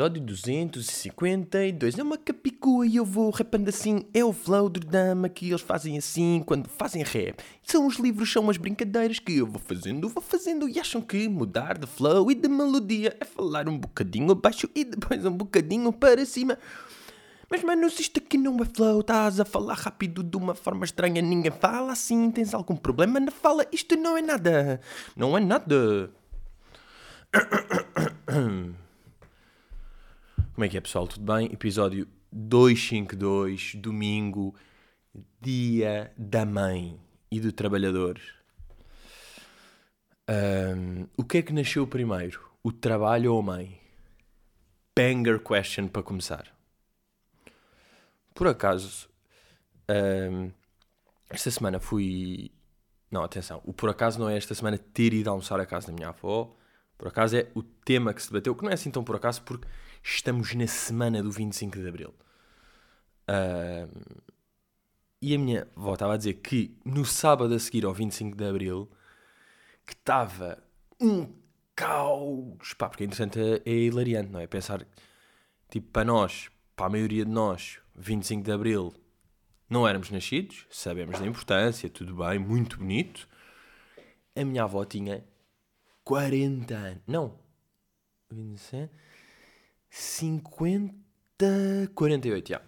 Episódio 252. É uma capicua e eu vou rapando assim. É o flow do dama que eles fazem assim quando fazem rap. São os livros, são as brincadeiras que eu vou fazendo, vou fazendo e acham que mudar de flow e de melodia é falar um bocadinho abaixo e depois um bocadinho para cima. Mas, mano, isto aqui não é flow, estás a falar rápido de uma forma estranha, ninguém fala assim, tens algum problema na fala, isto não é nada. Não é nada. Como é que é, pessoal? Tudo bem? Episódio 252, domingo, dia da mãe e do trabalhador. Um, o que é que nasceu primeiro? O trabalho ou a mãe? Banger question para começar. Por acaso, um, esta semana fui. Não, atenção, o por acaso não é esta semana ter ido almoçar à casa da minha avó. Por acaso é o tema que se debateu, que não é assim tão por acaso, porque estamos na semana do 25 de Abril. Um, e a minha avó estava a dizer que no sábado a seguir ao 25 de Abril que estava um caos. Pá, porque é interessante, é hilariante, não é? Pensar, tipo, para nós, para a maioria de nós, 25 de Abril, não éramos nascidos, sabemos da importância, tudo bem, muito bonito. A minha avó tinha 40 anos. Não. 27, 50, 48, já.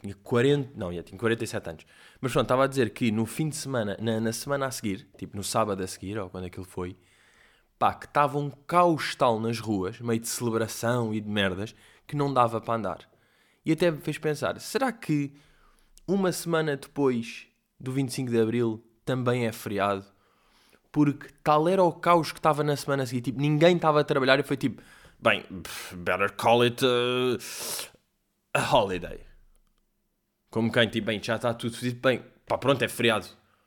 Tinha 40, não, já tinha 47 anos. Mas pronto, estava a dizer que no fim de semana, na, na semana a seguir, tipo no sábado a seguir, ou quando aquilo foi, pá, que estava um caos tal nas ruas, meio de celebração e de merdas, que não dava para andar. E até me fez pensar: será que uma semana depois do 25 de Abril também é feriado? Porque tal era o caos que estava na semana a seguir. Tipo, ninguém estava a trabalhar e foi tipo: bem, better call it uh, a holiday. Como quem, tipo, bem, já está tudo dito, bem, pá, pronto, é feriado.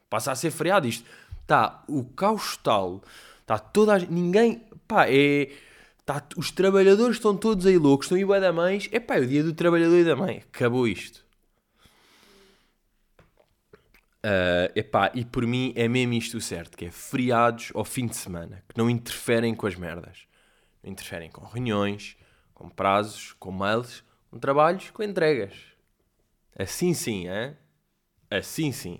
Passa a ser feriado isto. Está o caos tal, está toda a ninguém, pá, é Tá, os trabalhadores estão todos aí loucos, estão aí bué da mães. É pá, é o dia do trabalhador e da mãe. Acabou isto. Uh, epá, e por mim é mesmo isto certo, que é feriados ao fim de semana, que não interferem com as merdas. Não interferem com reuniões, com prazos, com mails, com trabalhos, com entregas. Assim sim, é? Assim sim.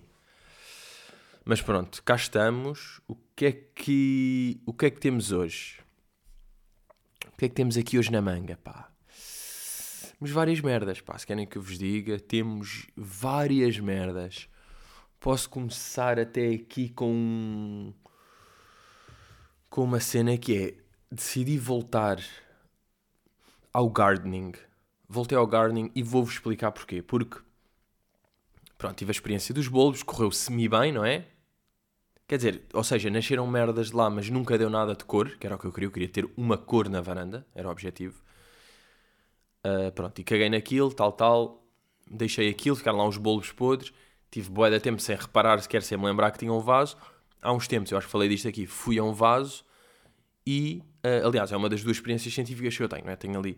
Mas pronto, cá estamos. O que é que, o que, é que temos hoje? O que é que temos aqui hoje na manga, pá? Temos várias merdas, pá. Se querem que eu vos diga, temos várias merdas. Posso começar até aqui com. com uma cena que é. Decidi voltar ao gardening. Voltei ao gardening e vou-vos explicar porquê. Porque. Pronto, tive a experiência dos bolos, correu semi bem, não é? Quer dizer, ou seja, nasceram merdas de lá, mas nunca deu nada de cor, que era o que eu queria. Eu queria ter uma cor na varanda, era o objetivo. Uh, pronto, e caguei naquilo, tal, tal. Deixei aquilo, ficaram lá uns bolos podres. Tive boa de tempo sem reparar, sequer sem me lembrar que tinha um vaso. Há uns tempos, eu acho que falei disto aqui, fui a um vaso e, uh, aliás, é uma das duas experiências científicas que eu tenho, não é? Tenho ali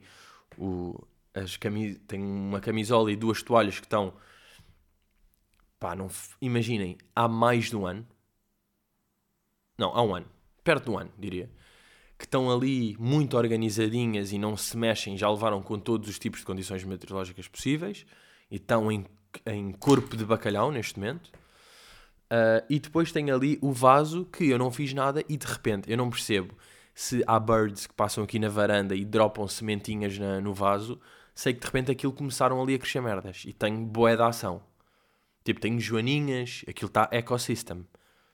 o, as camis tenho uma camisola e duas toalhas que estão, pá, não, imaginem, há mais de um ano, não, há um ano. Perto de um ano, diria. Que estão ali muito organizadinhas e não se mexem, já levaram com todos os tipos de condições meteorológicas possíveis e estão em, em corpo de bacalhau neste momento. Uh, e depois tem ali o vaso que eu não fiz nada e de repente eu não percebo se há birds que passam aqui na varanda e dropam sementinhas na, no vaso. Sei que de repente aquilo começaram ali a crescer merdas e tenho boé da ação. Tipo, tenho joaninhas, aquilo está ecosystem.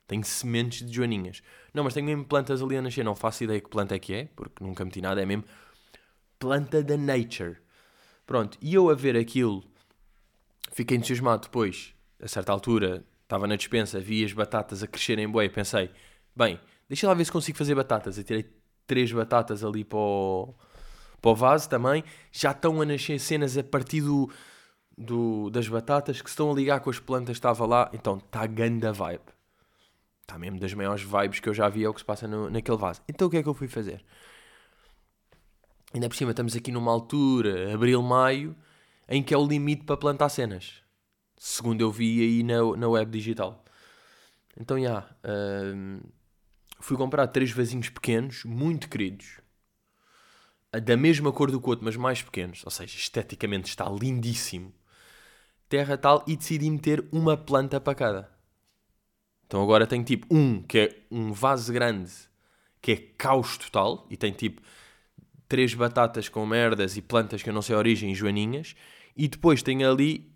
Tenho sementes de joaninhas. Não, mas tenho mesmo plantas ali a nascer. Não faço ideia que planta é que é, porque nunca meti nada. É mesmo planta da nature. Pronto, e eu a ver aquilo, fiquei entusiasmado depois. A certa altura, estava na dispensa, vi as batatas a crescerem bem. Pensei, bem, deixa lá ver se consigo fazer batatas. Eu tirei três batatas ali para o, para o vaso também. Já estão a nascer cenas a partir do, do, das batatas que se estão a ligar com as plantas estava lá. Então, está ganda vibe. Está mesmo das maiores vibes que eu já vi é o que se passa no, naquele vaso. Então o que é que eu fui fazer? Ainda por cima estamos aqui numa altura, abril, maio, em que é o limite para plantar cenas. Segundo eu vi aí na, na web digital. Então, já. Yeah, uh, fui comprar três vasinhos pequenos, muito queridos. da mesma cor do que o outro, mas mais pequenos, ou seja, esteticamente está lindíssimo. Terra tal e decidi meter uma planta para cada. Então agora tenho tipo um que é um vaso grande que é caos total e tem tipo três batatas com merdas e plantas que eu não sei a origem, joaninhas, e depois tenho ali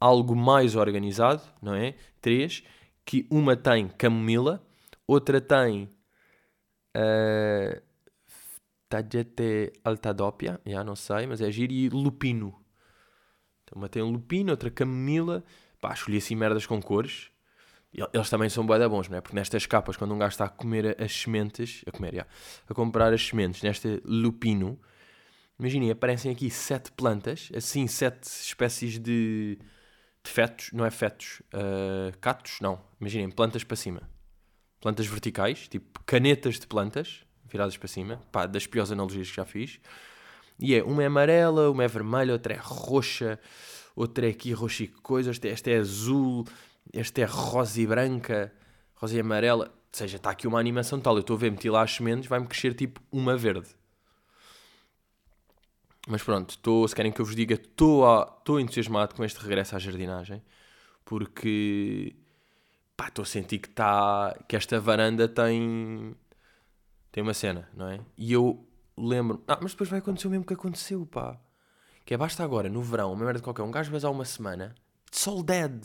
algo mais organizado, não é? Três, que uma tem camomila, outra tem uh, altadopia, já não sei, mas é giro, e lupino. Então uma tem lupino, outra camomila, pá, escolhi assim merdas com cores, eles também são bué bons, não é? Porque nestas capas, quando um gajo está a comer as sementes, a comer, já, a comprar as sementes, nesta lupino, imaginem, aparecem aqui sete plantas, assim, sete espécies de, de fetos, não é fetos, uh, catos, não, imaginem, plantas para cima. Plantas verticais, tipo canetas de plantas, viradas para cima, pá, das piores analogias que já fiz. E é, uma é amarela, uma é vermelha, outra é roxa, outra é aqui roxa e coisas, esta é azul, este é rosa e branca, rosa e amarela. Ou seja, está aqui uma animação tal. Eu estou a ver, meti lá as sementes, vai-me crescer tipo uma verde. Mas pronto, estou, se querem que eu vos diga, estou entusiasmado com este regresso à jardinagem. Porque estou a sentir que, tá, que esta varanda tem, tem uma cena, não é? E eu lembro, ah, mas depois vai acontecer o mesmo que aconteceu, pá. Que é basta agora, no verão, uma merda de qualquer um gajo vai uma semana, all dead.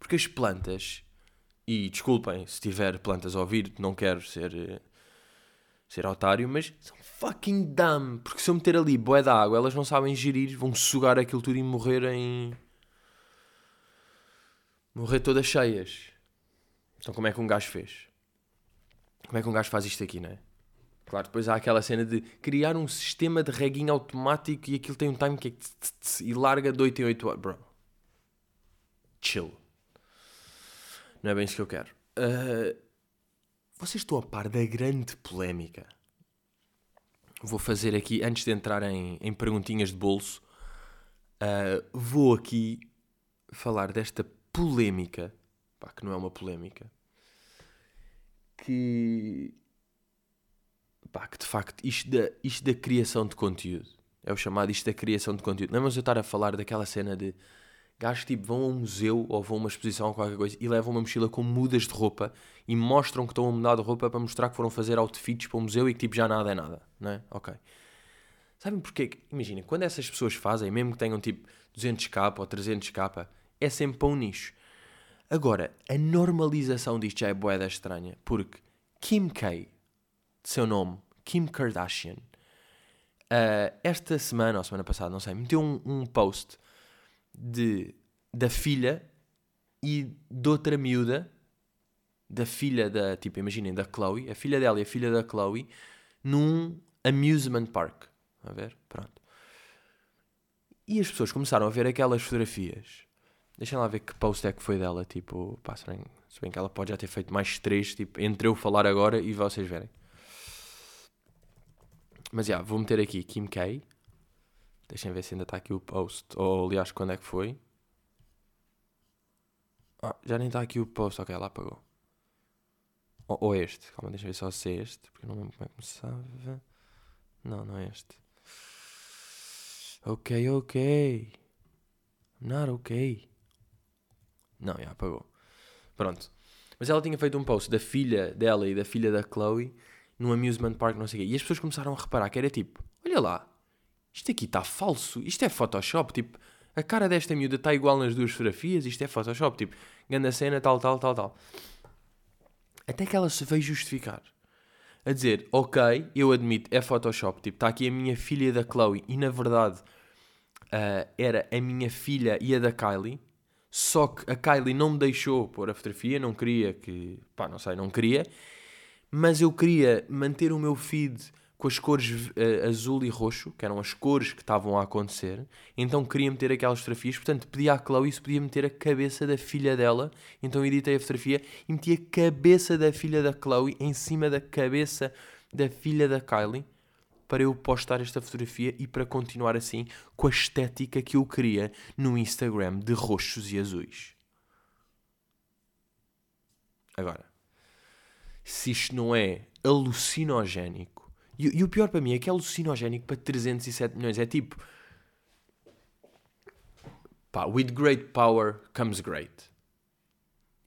Porque as plantas, e desculpem se tiver plantas a ouvir, não quero ser, eh, ser otário, mas são fucking dumb. Porque se eu meter ali boé de água, elas não sabem gerir, vão sugar aquilo tudo e morrerem. morrer todas cheias. Então como é que um gajo fez? Como é que um gajo faz isto aqui, não é? Claro, depois há aquela cena de criar um sistema de reguinho automático e aquilo tem um time que é e larga de 8 em 8 horas. Bro. Chill. Não é bem isso que eu quero. Uh, vocês estão a par da grande polémica. Vou fazer aqui, antes de entrar em, em perguntinhas de bolso, uh, vou aqui falar desta polémica, pá, que não é uma polémica, que, pá, que de facto isto da, isto da criação de conteúdo, é o chamado isto da criação de conteúdo. Não é mas eu estar a falar daquela cena de Gajos tipo vão a um museu ou vão a uma exposição ou qualquer coisa e levam uma mochila com mudas de roupa e mostram que estão a mudar de roupa para mostrar que foram fazer outfits para o museu e que tipo já nada é nada, não é? Ok. Sabem porquê? Imaginem, quando essas pessoas fazem, mesmo que tenham tipo 200k ou 300k, é sempre para um nicho. Agora, a normalização disto já é boeda estranha, porque Kim K, seu nome, Kim Kardashian, uh, esta semana ou semana passada, não sei, meteu um, um post de, da filha e de outra miúda, da filha da, tipo, imaginem, da Chloe, a filha dela e a filha da Chloe, num amusement park. A ver? Pronto. E as pessoas começaram a ver aquelas fotografias. Deixem lá ver que post é que foi dela. Tipo, pá, se bem, se bem que ela pode já ter feito mais três, tipo, entre eu falar agora e vocês verem. Mas já, vou meter aqui Kim K. Deixem ver se ainda está aqui o post. Ou aliás, quando é que foi? Ah, já nem está aqui o post. Ok, ela apagou. Ou, ou este. Calma, deixa ver só se é este. Porque não lembro como é que começava. Não, não é este. Ok, ok. Not ok. Não, já apagou. Pronto. Mas ela tinha feito um post da filha dela e da filha da Chloe num amusement park, não sei o quê. E as pessoas começaram a reparar que era tipo: olha lá, isto aqui está falso, isto é Photoshop, tipo, a cara desta miúda está igual nas duas fotografias, isto é Photoshop, tipo, grande cena, tal, tal, tal, tal. Até que ela se veio justificar. A dizer, ok, eu admito, é Photoshop, tipo, está aqui a minha filha da Chloe, e na verdade uh, era a minha filha e a da Kylie, só que a Kylie não me deixou pôr a fotografia, não queria que, pá, não sei, não queria, mas eu queria manter o meu feed com as cores uh, azul e roxo, que eram as cores que estavam a acontecer. Então queria meter aquelas fotografias. Portanto, pedi à Chloe se podia meter a cabeça da filha dela. Então editei a fotografia e meti a cabeça da filha da Chloe em cima da cabeça da filha da Kylie para eu postar esta fotografia e para continuar assim com a estética que eu queria no Instagram de roxos e azuis. Agora, se isto não é alucinogénico E, e o pior para mim é que é alucinogénico para 307 milhões. É tipo. Pá, with great power comes great.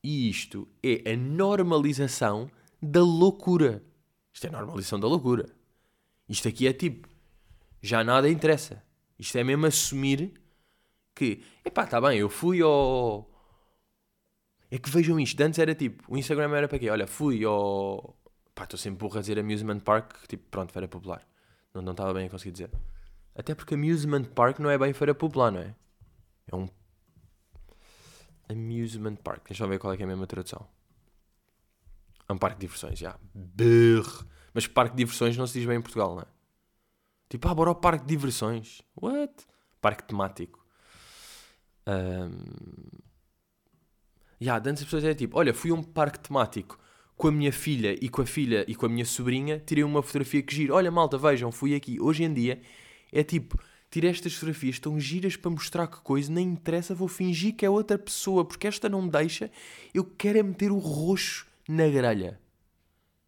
E isto é a normalização da loucura. Isto é a normalização da loucura. Isto aqui é tipo. Já nada interessa. Isto é mesmo assumir que. Epá, está bem, eu fui ao. É que vejam isto. Antes era tipo. O Instagram era para quê? Olha, fui ao. Pá, estou sempre burro a dizer Amusement Park. Tipo, pronto, feira popular. Não, não estava bem a conseguir dizer. Até porque Amusement Park não é bem feira popular, não é? É um. Amusement Park. Deixa eu ver qual é que é a mesma tradução. É um parque de diversões, já. Yeah. Mas parque de diversões não se diz bem em Portugal, não é? Tipo, ah, bora ao parque de diversões. What? Parque temático. Um... Yeah, antes as pessoas é tipo, olha, fui a um parque temático com a minha filha e com a filha e com a minha sobrinha, tirei uma fotografia que gira. Olha, malta, vejam, fui aqui. Hoje em dia é tipo, tirei estas fotografias, estão giras para mostrar que coisa, nem interessa, vou fingir que é outra pessoa, porque esta não me deixa. Eu quero é meter o roxo na grelha.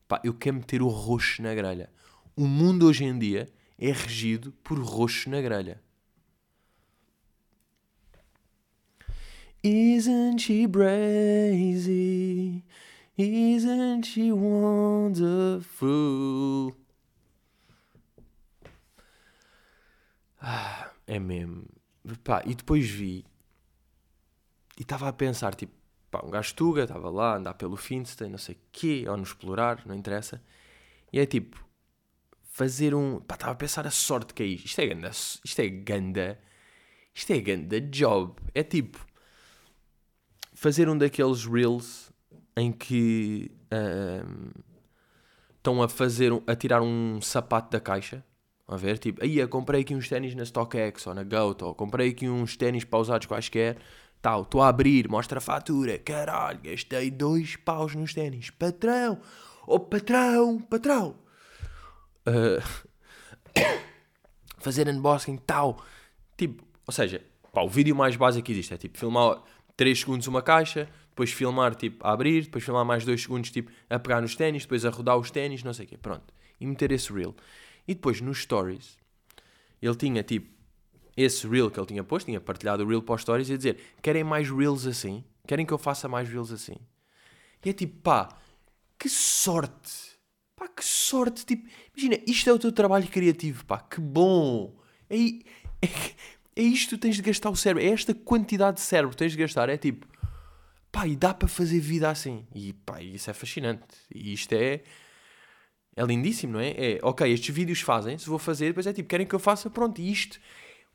Pá, eu quero meter o roxo na grelha. O mundo hoje em dia é regido por roxo na grelha. Isn't she brazy? Isn't she wonderful? Ah, é mesmo. Pá, e depois vi e estava a pensar, tipo, pá, um gajo tuga, estava lá a andar pelo Finstein, não sei o quê, ou no explorar, não interessa. E é tipo, fazer um. Pá, estava a pensar a sorte que é isto. Isto é ganda. Isto é ganda. Isto é ganda job. É tipo. Fazer um daqueles reels em que. Uh, estão a fazer. a tirar um sapato da caixa. A ver, tipo, aí eu comprei aqui uns ténis na StockX ou na Goat, ou comprei aqui uns ténis pausados quaisquer, tal, estou a abrir, mostra a fatura, caralho, gastei dois paus nos ténis, patrão, oh patrão, patrão, uh, fazer unboxing, tal. Tipo, ou seja, pá, o vídeo mais básico que existe é tipo filmar 3 segundos uma caixa, depois filmar tipo a abrir, depois filmar mais 2 segundos tipo a pegar nos ténis, depois a rodar os ténis, não sei o quê, pronto. E meter esse reel. E depois nos stories, ele tinha tipo esse reel que ele tinha posto, tinha partilhado o reel para os stories e dizer: Querem mais reels assim? Querem que eu faça mais reels assim? E é tipo, pá, que sorte! Pá, que sorte! Tipo, imagina, isto é o teu trabalho criativo, pá, que bom! É, é, é isto que tens de gastar o cérebro, é esta quantidade de cérebro que tens de gastar, é tipo, pá, e dá para fazer vida assim. E pá, isso é fascinante. E isto é. É lindíssimo, não é? É, ok, estes vídeos fazem-se, vou fazer, depois é tipo, querem que eu faça, pronto, e isto,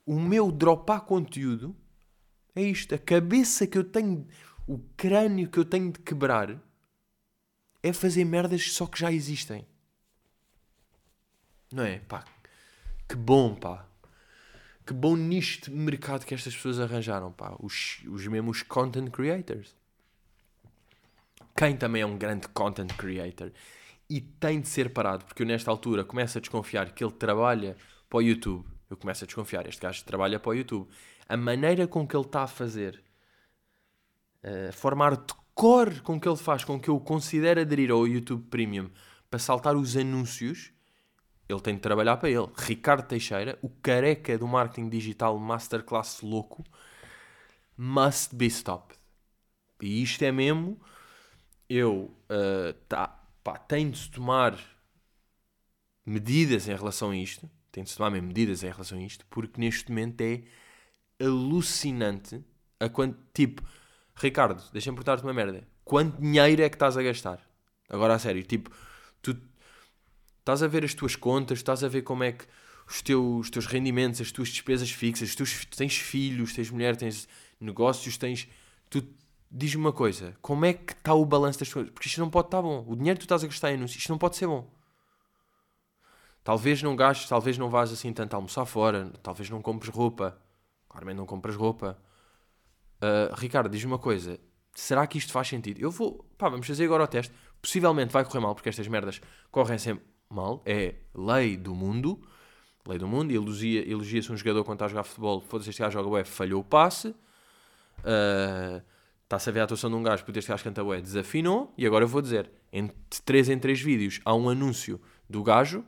o meu dropar conteúdo, é isto, a cabeça que eu tenho, o crânio que eu tenho de quebrar, é fazer merdas só que já existem. Não é? Pá, que bom, pá. Que bom nisto mercado que estas pessoas arranjaram, pá. Os, os mesmos content creators. Quem também é um grande content creator e tem de ser parado, porque eu nesta altura começo a desconfiar que ele trabalha para o YouTube. Eu começo a desconfiar, este gajo trabalha para o YouTube. A maneira com que ele está a fazer, a formar cor com que ele faz com que eu considere aderir ao YouTube Premium para saltar os anúncios, ele tem de trabalhar para ele. Ricardo Teixeira, o careca do marketing digital masterclass louco, must be stopped. E isto é mesmo, eu uh, tá, pá, tenho de tomar medidas em relação a isto, tenho de tomar medidas em relação a isto, porque neste momento é alucinante a tipo, Ricardo, deixa-me perguntar-te uma merda. Quanto dinheiro é que estás a gastar? Agora a sério, tipo, tu estás a ver as tuas contas, estás a ver como é que os teus, os teus rendimentos, as tuas despesas fixas, tu tens filhos, tens mulher, tens negócios, tens. Tu diz-me uma coisa: como é que está o balanço das coisas? Porque isto não pode estar bom. O dinheiro que tu estás a gastar em anúncios, isto não pode ser bom. Talvez não gastes, talvez não vás assim tanto almoçar fora, talvez não compres roupa. Claramente não compras roupa. Uh, Ricardo, diz-me uma coisa: será que isto faz sentido? Eu vou, pá, vamos fazer agora o teste. Possivelmente vai correr mal, porque estas merdas correm sempre mal. É lei do mundo. Lei do mundo. Elogia-se elogia um jogador quando está a jogar futebol. Foda-se, este gajo joga bué, falhou o passe. Uh, Está-se a ver a atuação de um gajo, porque este gajo canta bué, desafinou. E agora eu vou dizer: entre 3 em 3 vídeos há um anúncio do gajo.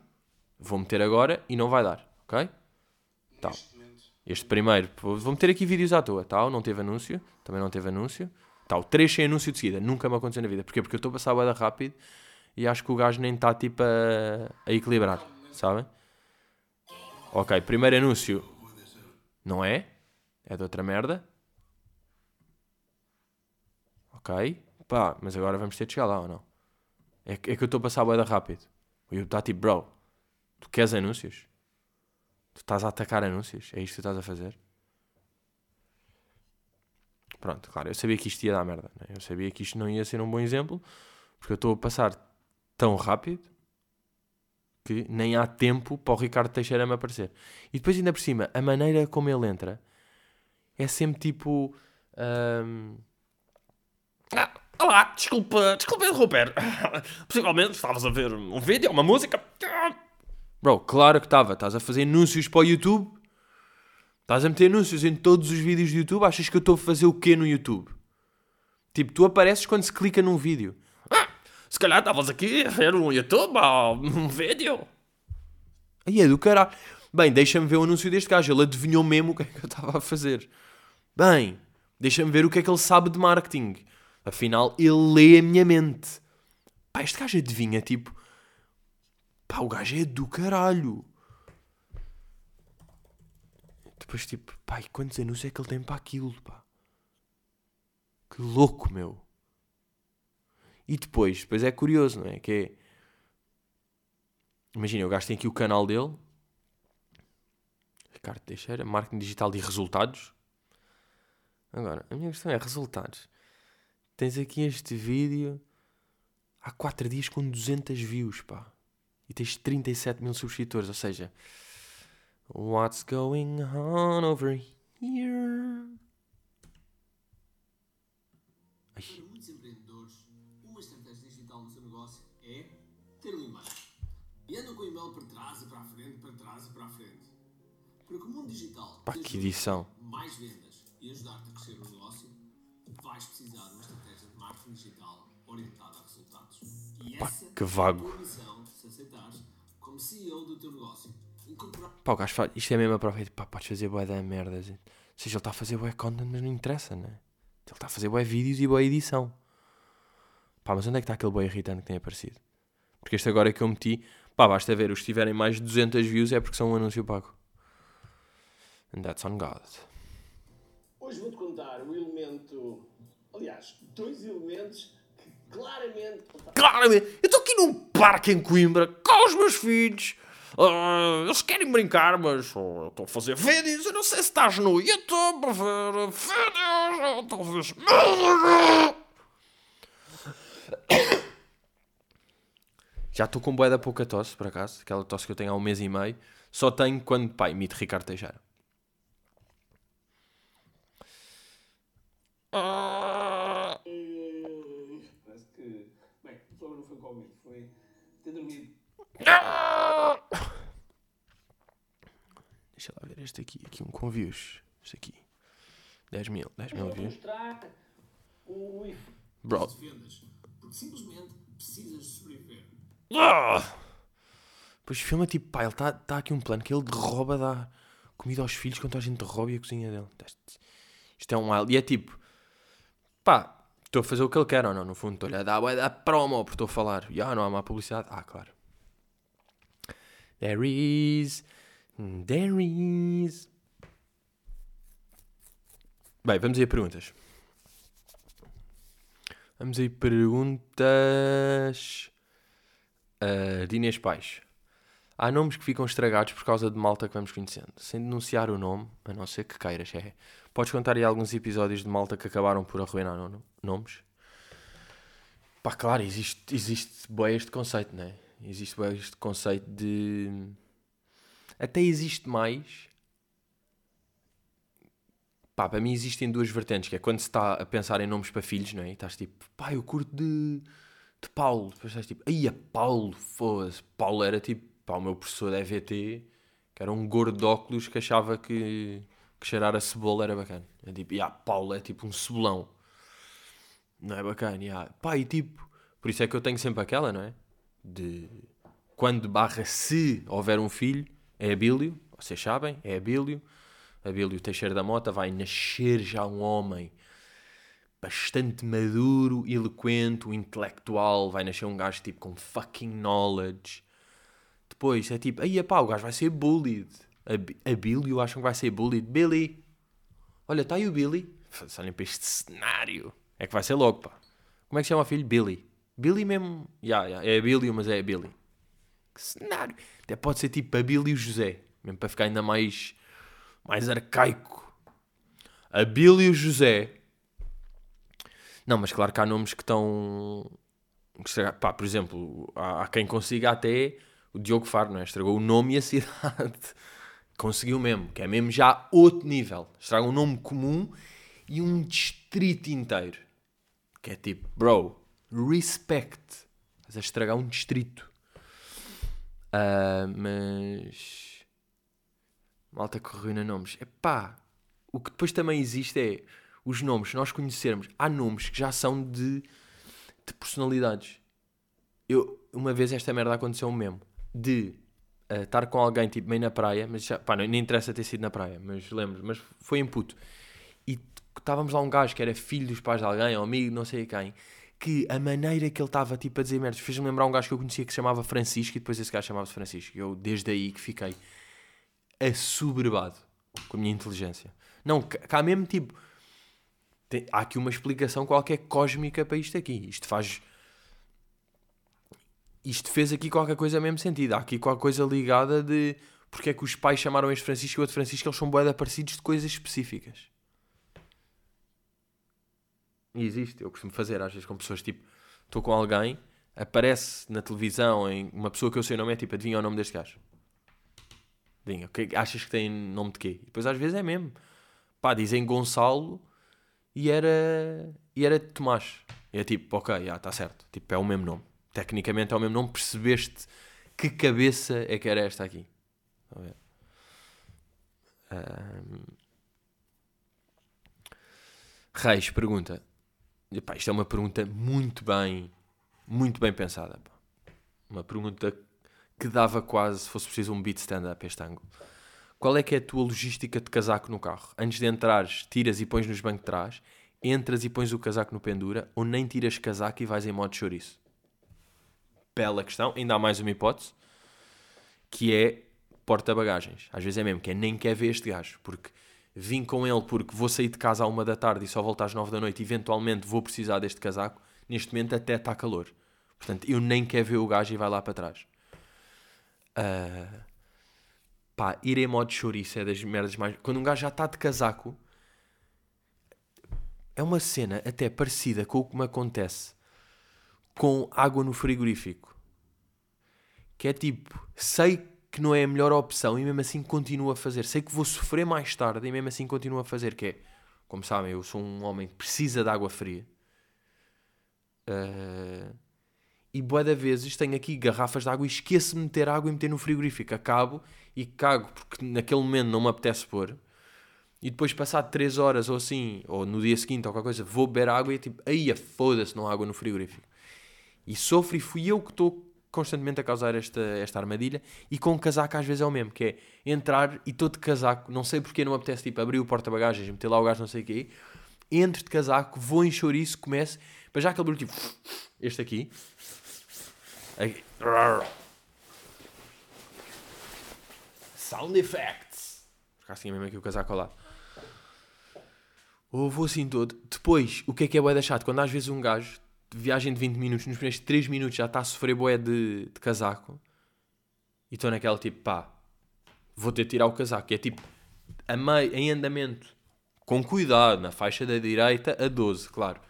Vou meter agora e não vai dar, ok? Tá. Este primeiro, vou meter aqui vídeos à toa, tal, não teve anúncio, também não teve anúncio. Tal, três sem anúncio de seguida, nunca me aconteceu na vida. Porquê? Porque eu estou a passar a boeda rápido e acho que o gajo nem está tipo a, a equilibrar, sabem? Ok, primeiro anúncio, não é? É de outra merda. Ok, pá, mas agora vamos ter de chegar lá ou não? É, que- é que eu estou a passar a boeda rápido. O YouTube está tipo, bro, tu queres anúncios? Tu estás a atacar anúncios? É isto que tu estás a fazer? Pronto, claro, eu sabia que isto ia dar merda. Né? Eu sabia que isto não ia ser um bom exemplo, porque eu estou a passar tão rápido que nem há tempo para o Ricardo Teixeira me aparecer. E depois, ainda por cima, a maneira como ele entra é sempre tipo. ahm, Ah, olá, desculpa, desculpa interromper. Possivelmente estavas a ver um vídeo, uma música. Bro, claro que estava. Estás a fazer anúncios para o YouTube. Estás a meter anúncios em todos os vídeos do YouTube. Achas que eu estou a fazer o quê no YouTube? Tipo, tu apareces quando se clica num vídeo. Se calhar estavas aqui a ver um YouTube ou um vídeo. Aí é do caralho. Bem, deixa-me ver o anúncio deste gajo. Ele adivinhou mesmo o que é que eu estava a fazer. Bem, deixa-me ver o que é que ele sabe de marketing. Afinal, ele lê a minha mente. Pá, este gajo adivinha, tipo... Pá, o gajo é do caralho. Depois, tipo, pá, e quantos anúncios é que ele tem para aquilo, pá? Que louco, meu. E depois, depois é curioso, não é? Que é... Imagina, o gajo tem aqui o canal dele. Ricardo Teixeira, marketing digital e resultados. Agora, a minha questão é resultados. Tens aqui este vídeo há 4 dias com 200 views, pá. E tens 37 mil subscritores, ou seja, what's going on over here? Ai, Para muitos empreendedores, uma estratégia digital no seu negócio é ter um e-mail. E andam com o e-mail para trás e para a frente, para trás e para a frente. Para que o mundo digital Pá, que edição. mais vendas e ajudar-te a crescer o negócio, vais precisar de uma estratégia digital orientada a resultados. E Pá, essa que é a vago. tua missão se aceitares como CEO do teu negócio. Incorporar Pá, o gajo faz, isto é mesmo a prova, é tipo, pá, podes fazer bué da merda. Ou seja, ele está a fazer bué content, mas não interessa, né? Ele está a fazer bué vídeos e bué edição. Pá, mas onde é que está aquele bué irritante que tem aparecido? Porque este agora que eu meti, pá, basta ver, os que tiverem mais de 200 views é porque são um anúncio pago. And that's on God. Hoje vou-te contar um elemento, aliás, dois elementos claramente Claramente, eu estou aqui num parque em Coimbra com os meus filhos. Ah, eles querem brincar, mas oh, eu estou a fazer vídeos. Eu não sei se estás no YouTube a ver vídeos. ou Talvez. Já estou com bué da pouca tosse, por acaso. Aquela tosse que eu tenho há um mês e meio. Só tenho quando, pá, imito Ricardo Teixeira. Ah, parece que. Bem, o problema não foi Covid, foi ter dormido. Deixa lá ver este aqui. Aqui um com views. Este aqui. 10 mil. 10 mil views. o. Bro. Porque simplesmente precisas de sobreviver. ah. Pois filma tipo, pá, ele está tá aqui um plano que ele rouba, dá comida aos filhos quando a gente rouba a cozinha dele. Isto- é um wild. E é tipo, pá, estou a fazer o que ele quer ou não? No fundo, estou-lhe a dar da promo porque estou a falar. E ah, não há má publicidade. Ah, claro. There is. There is. Bem, vamos aí a perguntas. Vamos aí perguntas. Uh, de Pais. Há nomes que ficam estragados por causa de malta que vamos conhecendo. Sem denunciar o nome, a não ser que queiras, é. Podes contar aí alguns episódios de malta que acabaram por arruinar no- nomes? Pá, claro, existe, existe bem este conceito, não é? Existe este conceito de. Até existe mais. Pá, para mim existem duas vertentes, que é quando se está a pensar em nomes para filhos, não é? E estás tipo, pá, eu curto de, de Paulo. Depois estás tipo, aí a Paulo, foda-se. Paulo era tipo, pá, o meu professor da EVT, que era um gordo de óculos que achava que, que cheirar a cebola era bacana. É tipo, ah, Paulo é tipo um cebolão. Não é bacana, yeah. pá, e tipo, por isso é que eu tenho sempre aquela, não é? De quando barra se houver um filho, é Abílio, vocês sabem, é Abílio. Abílio Teixeira da Mota vai nascer já um homem bastante maduro, eloquente, intelectual, vai nascer um gajo tipo com fucking knowledge. Depois é tipo, aí pá, o gajo vai ser bullied. Ab Abílio acham que vai ser bullied. Billy, olha, está aí o Billy. Olhem para este cenário. É que vai ser logo, pá. Como é que se chama o filho? Billy. Billy mesmo. Ya, ya, é Abílio, mas é Billy. Que cenário. Até pode ser tipo Abílio José. Mesmo para ficar ainda mais, mais arcaico. Abílio José. Não, mas claro que há nomes que estão. Pá, por exemplo, há, há quem consiga até o Diogo Faro, não é? Estragou o nome e a cidade. Conseguiu mesmo, que é mesmo já outro nível. Estraga um nome comum e um distrito inteiro. Que é tipo, bro, respect. Estás a estragar um distrito. Ah, mas. Malta que arruina nomes. Epá, o que depois também existe é os nomes nós conhecermos. Há nomes que já são de, de personalidades. Eu, uma vez esta merda aconteceu mesmo. De ah, estar com alguém tipo meio na praia, mas já, pá, não, nem interessa ter sido na praia, mas lembro, mas foi em puto. E estávamos lá um gajo que era filho dos pais de alguém, ou amigo, não sei quem, que a maneira que ele estava tipo a dizer merdas fez-me lembrar um gajo que eu conhecia que se chamava Francisco e depois esse gajo chamava-se Francisco. Eu desde aí que fiquei assoberbado com a minha inteligência. Não, cá mesmo tipo. tem- há aqui uma explicação qualquer cósmica para isto aqui. Isto faz. Isto fez aqui qualquer coisa mesmo sentido. Há aqui qualquer coisa ligada de porque é que os pais chamaram este Francisco e o outro Francisco, eles são boeda parecidos de coisas específicas. E existe, eu costumo fazer às vezes com pessoas tipo, estou com alguém, aparece na televisão em uma pessoa que eu sei o nome é tipo, adivinha o nome deste gajo. Adivinha, que achas que tem nome de quê? E depois às vezes é mesmo. Pá, dizem Gonçalo e era, e era Tomás. E é tipo, ok, já está certo. Tipo, é o mesmo nome. Tecnicamente é o mesmo nome, percebeste que cabeça é que era esta aqui. Estão a ver? Ahm. Reis pergunta. Epá, isto é uma pergunta muito bem, muito bem pensada. pá. Uma pergunta que dava quase, se fosse preciso, um beat stand-up este ângulo. Qual é que é a tua logística de casaco no carro? Antes de entrares, tiras e pões nos bancos de trás, entras e pões o casaco no pendura, ou nem tiras casaco e vais em modo chouriço? Bela questão. Ainda há mais uma hipótese, que é porta-bagagens. Às vezes é mesmo, que é nem quer ver este gajo, porque vim com ele porque vou sair de casa à uma da tarde e só volto às nove da noite eventualmente vou precisar deste casaco. Neste momento até está calor. Portanto, eu nem quero ver o gajo e vai lá para trás. Ah, pá, ir em modo chouriço é das merdas mais... Quando um gajo já está de casaco, é uma cena até parecida com o que me acontece com água no frigorífico. Que é tipo, sei que não é a melhor opção e mesmo assim continuo a fazer. Sei que vou sofrer mais tarde e mesmo assim continuo a fazer. Que é, como sabem, eu sou um homem que precisa de água fria. Ah, e bué de vezes tenho aqui garrafas de água e esqueço-me de meter água e meter no frigorífico. Acabo e cago porque naquele momento não me apetece pôr. E depois, passado 3 horas ou assim, ou no dia seguinte ou qualquer coisa, vou beber água e é tipo, aí foda-se, não há água no frigorífico. E sofro e fui eu que estou constantemente a causar esta, esta armadilha. E com casaco às vezes é o mesmo, que é entrar e estou de casaco, não sei porque não apetece tipo, abrir o porta-bagagens, meter lá o gajo não sei o quê, entro de casaco, vou em chouriço, começo, mas já aquele barulho tipo, este aqui, Aqui. Sound effects. Ficar assim mesmo aqui o casaco ao lado. Ou vou assim todo. Depois, o que é que é bué da chato? Quando às vezes um gajo, viagem de 20 minutos, nos primeiros 3 minutos já está a sofrer bué de, de casaco. E estou naquela tipo, pá, vou ter de tirar o casaco. E é tipo, a meio, em andamento, com cuidado, na faixa da direita, a 12, claro.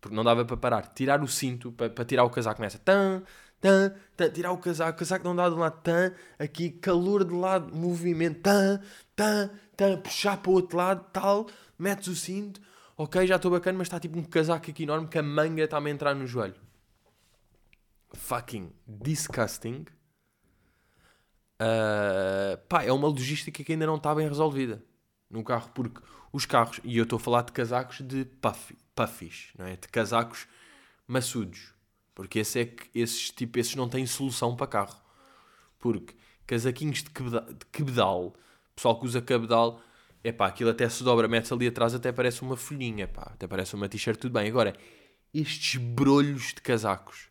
Porque não dava para parar. Tirar o cinto, para, para tirar o casaco, começa, tan, tan, tan, tirar o casaco, o casaco não dá de um lado, tan, aqui, calor de lado, movimento, tan, tan, tan, puxar para o outro lado, tal, metes o cinto, ok, já estou bacana, mas está tipo um casaco aqui enorme que a manga está-me a entrar no joelho. Fucking disgusting. Uh, pá, é uma logística que ainda não está bem resolvida no carro, porque os carros, e eu estou a falar de casacos de puff, puffies, não é? De casacos maçudos, porque esse é que, esses, tipo, esses não têm solução para carro. Porque casaquinhos de, quebeda- de quebedal, pessoal que usa cabedal, é pá, aquilo até se dobra, mete ali atrás, até parece uma folhinha, pá, até parece uma t-shirt, tudo bem. Agora, estes brolhos de casacos,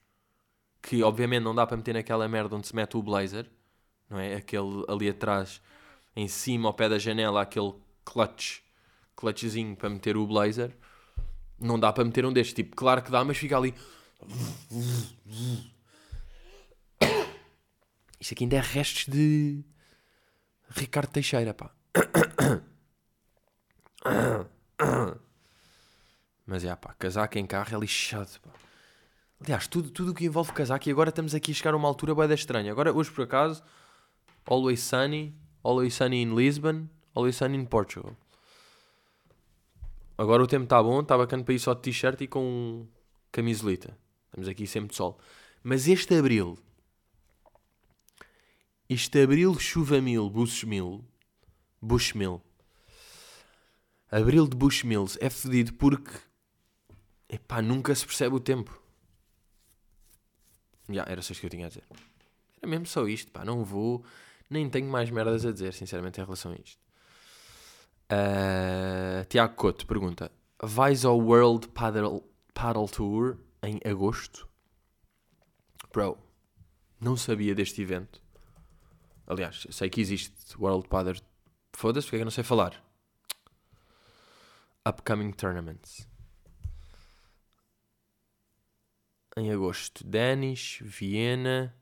que obviamente não dá para meter naquela merda onde se mete o blazer, não é? Aquele ali atrás, em cima, ao pé da janela, aquele clutch, clutchzinho para meter o blazer. Não dá para meter um destes, tipo, claro que dá, mas fica ali. Isto aqui ainda é restos de Ricardo Teixeira, pá. Mas é, pá, casaco em carro é lixado, pá. Aliás, tudo tudo o que envolve casaco, e agora estamos aqui a chegar a uma altura boeda estranha. Agora, hoje por acaso, Always Sunny, Always Sunny in Lisbon, Always Sunny in Portugal. Agora o tempo está bom, está bacana para ir só de t-shirt e com camisolita. Estamos aqui sempre de sol. Mas este abril, este abril chuva mil, bush mil, bush mil, abril de bush mills é fedido porque, epá, nunca se percebe o tempo. Já, era só isto que eu tinha a dizer. Era mesmo só isto, pá, não vou, nem tenho mais merdas a dizer, sinceramente, em relação a isto. Uh, Tiago Couto pergunta: Vais ao World Paddle, Paddle Tour em agosto? Bro, não sabia deste evento. Aliás, sei que existe World Paddle. Foda-se, porque é que eu não sei falar? Upcoming Tournaments. Em agosto, Danish, Viena,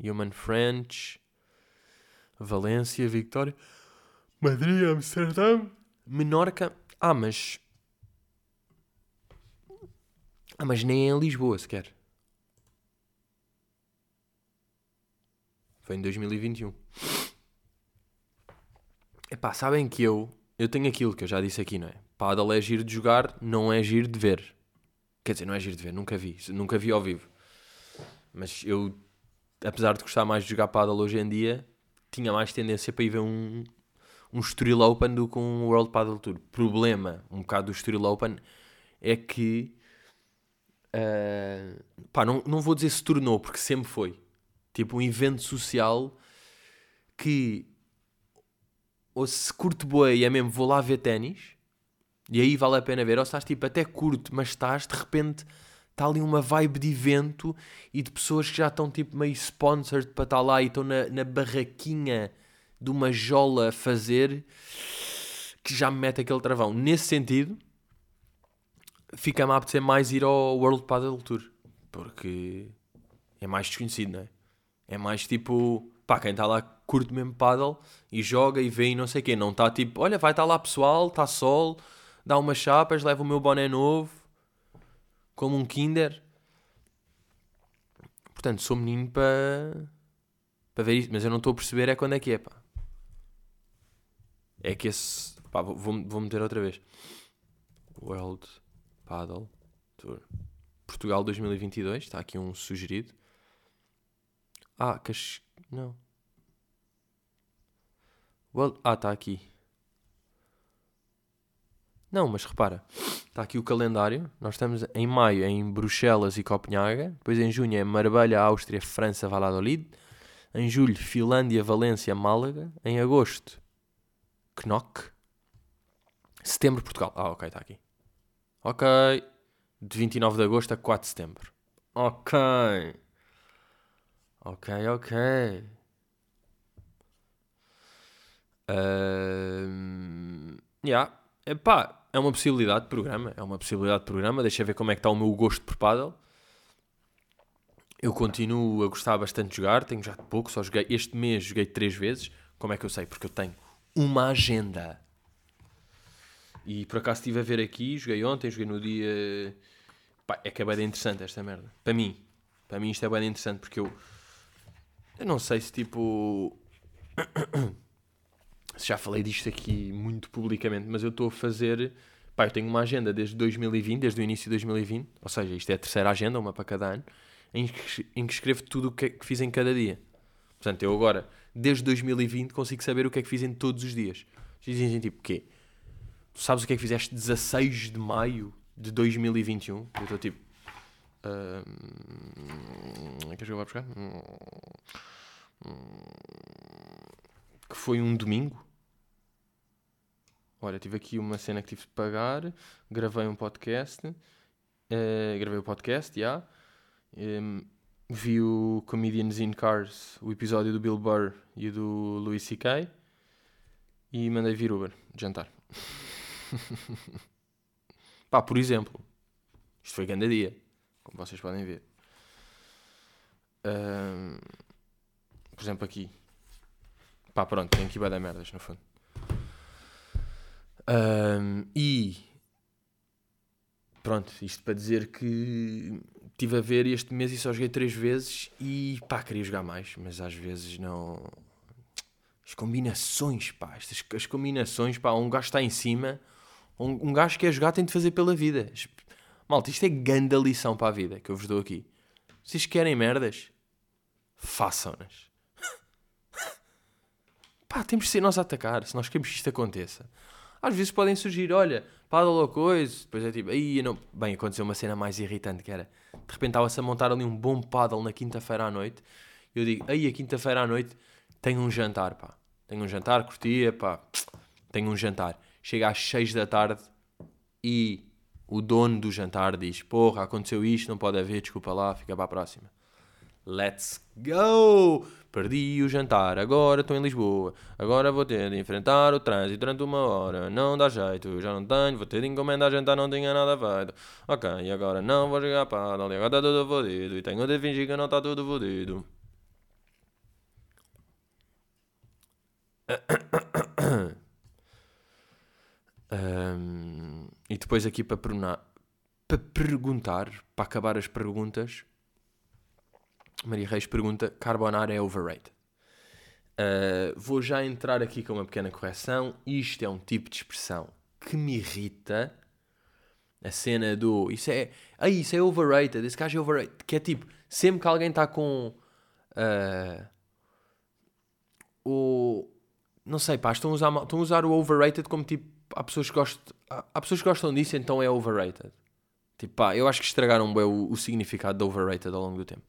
Human French, Valência, Vitória. Madrid, Amsterdã, Menorca. Ah, mas. Ah, mas nem é em Lisboa sequer. Foi em 2021. Epá, sabem que eu. Eu tenho aquilo que eu já disse aqui, não é? Paddle é giro de jogar, não é giro de ver. Quer dizer, não é giro de ver, nunca vi. Nunca vi ao vivo. Mas eu, apesar de gostar mais de jogar paddle hoje em dia, tinha mais tendência para ir ver um, um Estoril Open do que um World Paddle Tour. Problema, um bocado do Estoril Open, é que ah, pá, não, não vou dizer se tornou, porque sempre foi. Tipo um evento social que ou se curto boa e é mesmo vou lá ver ténis e aí vale a pena ver, ou estás tipo até curto, mas estás de repente está ali uma vibe de evento e de pessoas que já estão tipo meio sponsored para estar lá e estão na, na barraquinha de uma jola a fazer que já me mete aquele travão. Nesse sentido, fica-me a apetecer mais ir ao World Paddle Tour porque é mais desconhecido, não é? É mais tipo, pá, quem está lá curte mesmo paddle e joga e vê e não sei o quê. Não está tipo, olha, vai estar lá pessoal, está sol, dá umas chapas, leva o meu boné novo, como um Kinder. Portanto, sou menino para para ver isto, mas eu não estou a perceber é quando é que é, pá. É que esse, pá, vou, vou, meter outra vez. World Paddle Tour. Portugal 2022, está aqui um sugerido. Ah, Cas... Não. Well... Ah, está aqui. Não, mas repara. Está aqui o calendário. Nós estamos em maio em Bruxelas e Copenhaga. Depois em junho é Marbella, Áustria, França, Valladolid. Em julho, Finlândia, Valência, Málaga. Em agosto, Knock. Setembro, Portugal. Ah, ok, está aqui. Ok. De 29 de agosto a 4 de setembro. Ok. Ok, ok. Ahm, yeah. Epá, é uma possibilidade de programa. É uma possibilidade de programa. Deixa ver como é que está o meu gosto por paddle. Eu continuo a gostar bastante de jogar. Tenho já de pouco. Só joguei este mês, joguei três vezes. Como é que eu sei? Porque eu tenho uma agenda. E por acaso estive a ver aqui. Joguei ontem, joguei no dia... Pá, é que é bem interessante esta merda. Para mim. Para mim isto é bem interessante porque eu... Eu não sei se tipo. se já falei disto aqui muito publicamente, mas eu estou a fazer. Pá, eu tenho uma agenda desde 2020, desde o início de 2020, ou seja, isto é a terceira agenda, uma para cada ano, em que, em que escrevo tudo o que, é que fiz em cada dia. Portanto, eu agora, desde 2020, consigo saber o que é que fiz em todos os dias. Dizem assim, tipo, quê? Tu sabes o que é que fizeste 16 de maio de 2021? Eu estou tipo. Uh, queres que eu vá buscar? Que foi um domingo. Olha, tive aqui uma cena que tive de pagar, gravei um podcast, eh, gravei o podcast, já. Em, vi o Comedians in Cars, o episódio do Bill Burr e do Louis C.K. E mandei vir Uber, jantar. Pá, por exemplo, isto foi grande dia, como vocês podem ver. Ahm, por exemplo, aqui. Pá, pronto, tem aqui vai dar merdas, no fundo. Ahm, e pronto, isto para dizer que estive a ver este mês e só joguei três vezes e pá, queria jogar mais, mas às vezes não. As combinações, pá, estas, as combinações, pá, um gajo está em cima, um, um gajo que quer jogar tem de fazer pela vida. Malta, isto é grande lição para a vida que eu vos dou aqui. Vocês querem merdas? Façam-nas. Pá, temos de ser nós a atacar se nós queremos que isto aconteça. Às vezes podem surgir, olha, paddle ou coisa, depois é tipo, aí não. Bem, aconteceu uma cena mais irritante que era, de repente estava-se a montar ali um bom paddle na quinta-feira à noite, e eu digo, aí a quinta-feira à noite tenho um jantar, pá. Tenho um jantar, curtia, pá. Tenho um jantar. Chega às 6 da tarde e o dono do jantar diz, porra, aconteceu isto, não pode haver, desculpa lá, fica para a próxima. Let's go! Perdi o jantar, agora estou em Lisboa. Agora vou ter de enfrentar o trânsito durante uma hora. Não dá jeito, já não tenho. Vou ter de encomendar jantar, não tinha nada feito. Ok, e agora não vou jogar paddle. E agora está tudo fodido. E tenho de fingir que não está tudo fodido. Ahm, e depois aqui para, para perguntar, para acabar as perguntas, Maria Reis pergunta: Carbonara é overrated? Uh, vou já entrar aqui com uma pequena correção. Isto é um tipo de expressão que me irrita. A cena do isso é, ah, isso é overrated, esse gajo é overrated. Que é tipo, sempre que alguém está com uh, o não sei, pá, estão a usar, estão a usar o overrated como tipo, há pessoas que gostam, há, pessoas que gostam disso, então é overrated. Tipo, pá, eu acho que estragaram bem o, o significado de overrated ao longo do tempo.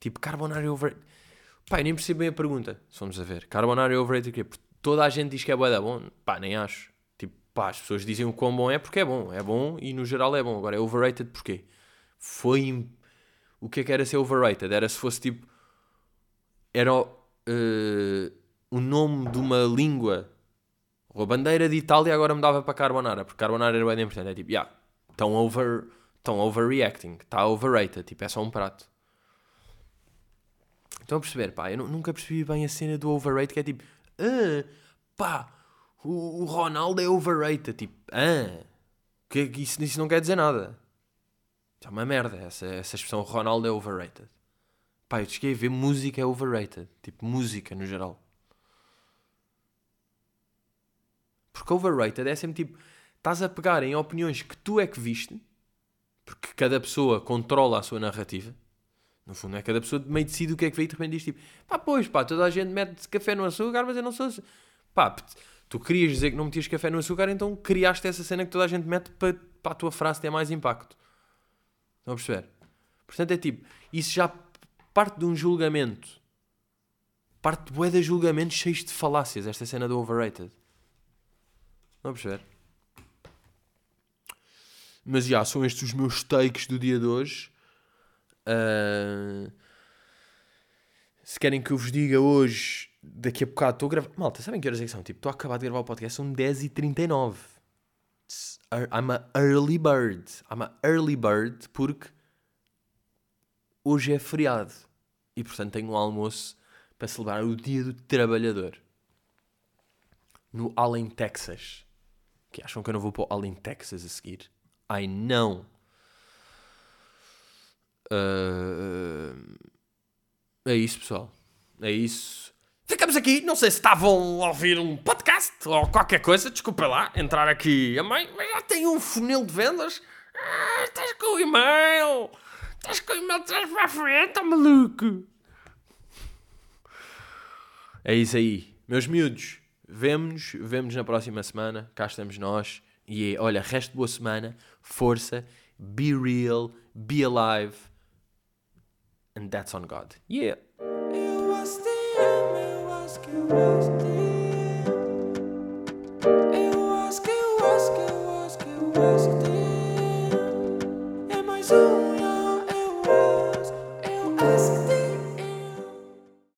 Tipo, carbonara é overrated. Pá, eu nem percebo bem a pergunta, se vamos a ver. Carbonara é overrated quê? Porque toda a gente diz que é bué da bom. Pá, nem acho. Tipo, pá, as pessoas dizem o quão bom é porque é bom. É bom e no geral é bom. Agora, é overrated porquê? Foi... O que é que era ser overrated? Era se fosse tipo... Era eh, o nome de uma língua. A bandeira de Itália agora me dava para carbonara. Porque carbonara era bem importante. É tipo, yeah, estão over... Estão overreacting. Está overrated. Tipo, é só um prato. Estão a perceber, pá? Eu nu- nunca percebi bem a cena do overrated, que é tipo, ah, pá, o, o Ronaldo é overrated. Tipo, ah, que, isso, isso não quer dizer nada. É uma merda, essa, essa expressão Ronaldo é overrated. Pá, eu cheguei a ver música é overrated. Tipo, música no geral. Porque overrated é sempre tipo, estás a pegar em opiniões que tu é que viste, porque cada pessoa controla a sua narrativa. No fundo, é cada pessoa meio decide o que é que vê e de repente diz tipo, pá, pois, pá, toda a gente mete café no açúcar, mas eu não sou. Pá, tu querias dizer que não metias café no açúcar, então criaste essa cena que toda a gente mete para, para a tua frase ter mais impacto. Estão a perceber? Portanto, é tipo, isso já parte de um julgamento. Parte de bué de julgamentos cheios de falácias, esta cena do overrated. A perceber? Mas já, são estes os meus takes do dia de hoje. Ah, se querem que eu vos diga hoje, daqui a bocado estou a gravar. Malta, sabem que horas é que são? Tipo, estou a acabar de gravar o podcast, são 10h39. It's- I'm a early bird. I'm a early bird porque hoje é feriado e portanto tenho um almoço para celebrar o Dia do Trabalhador no Allen, Texas. Que acham que eu não vou para o Allen, Texas a seguir? Ai não! Ah, é isso, pessoal. É isso. Ficamos aqui, não sei se estavam a ouvir um podcast ou qualquer coisa, desculpa lá, entrar aqui a meio, mas já tem um funil de vendas. Ah, estás com o e-mail, estás com o e-mail trás para a frente, ó maluco. É isso aí. Meus miúdos, Vemo-nos, vemos-nos na próxima semana. Cá estamos nós. E olha, resto de boa semana, força, be real, be alive. And that's on God. Yeah.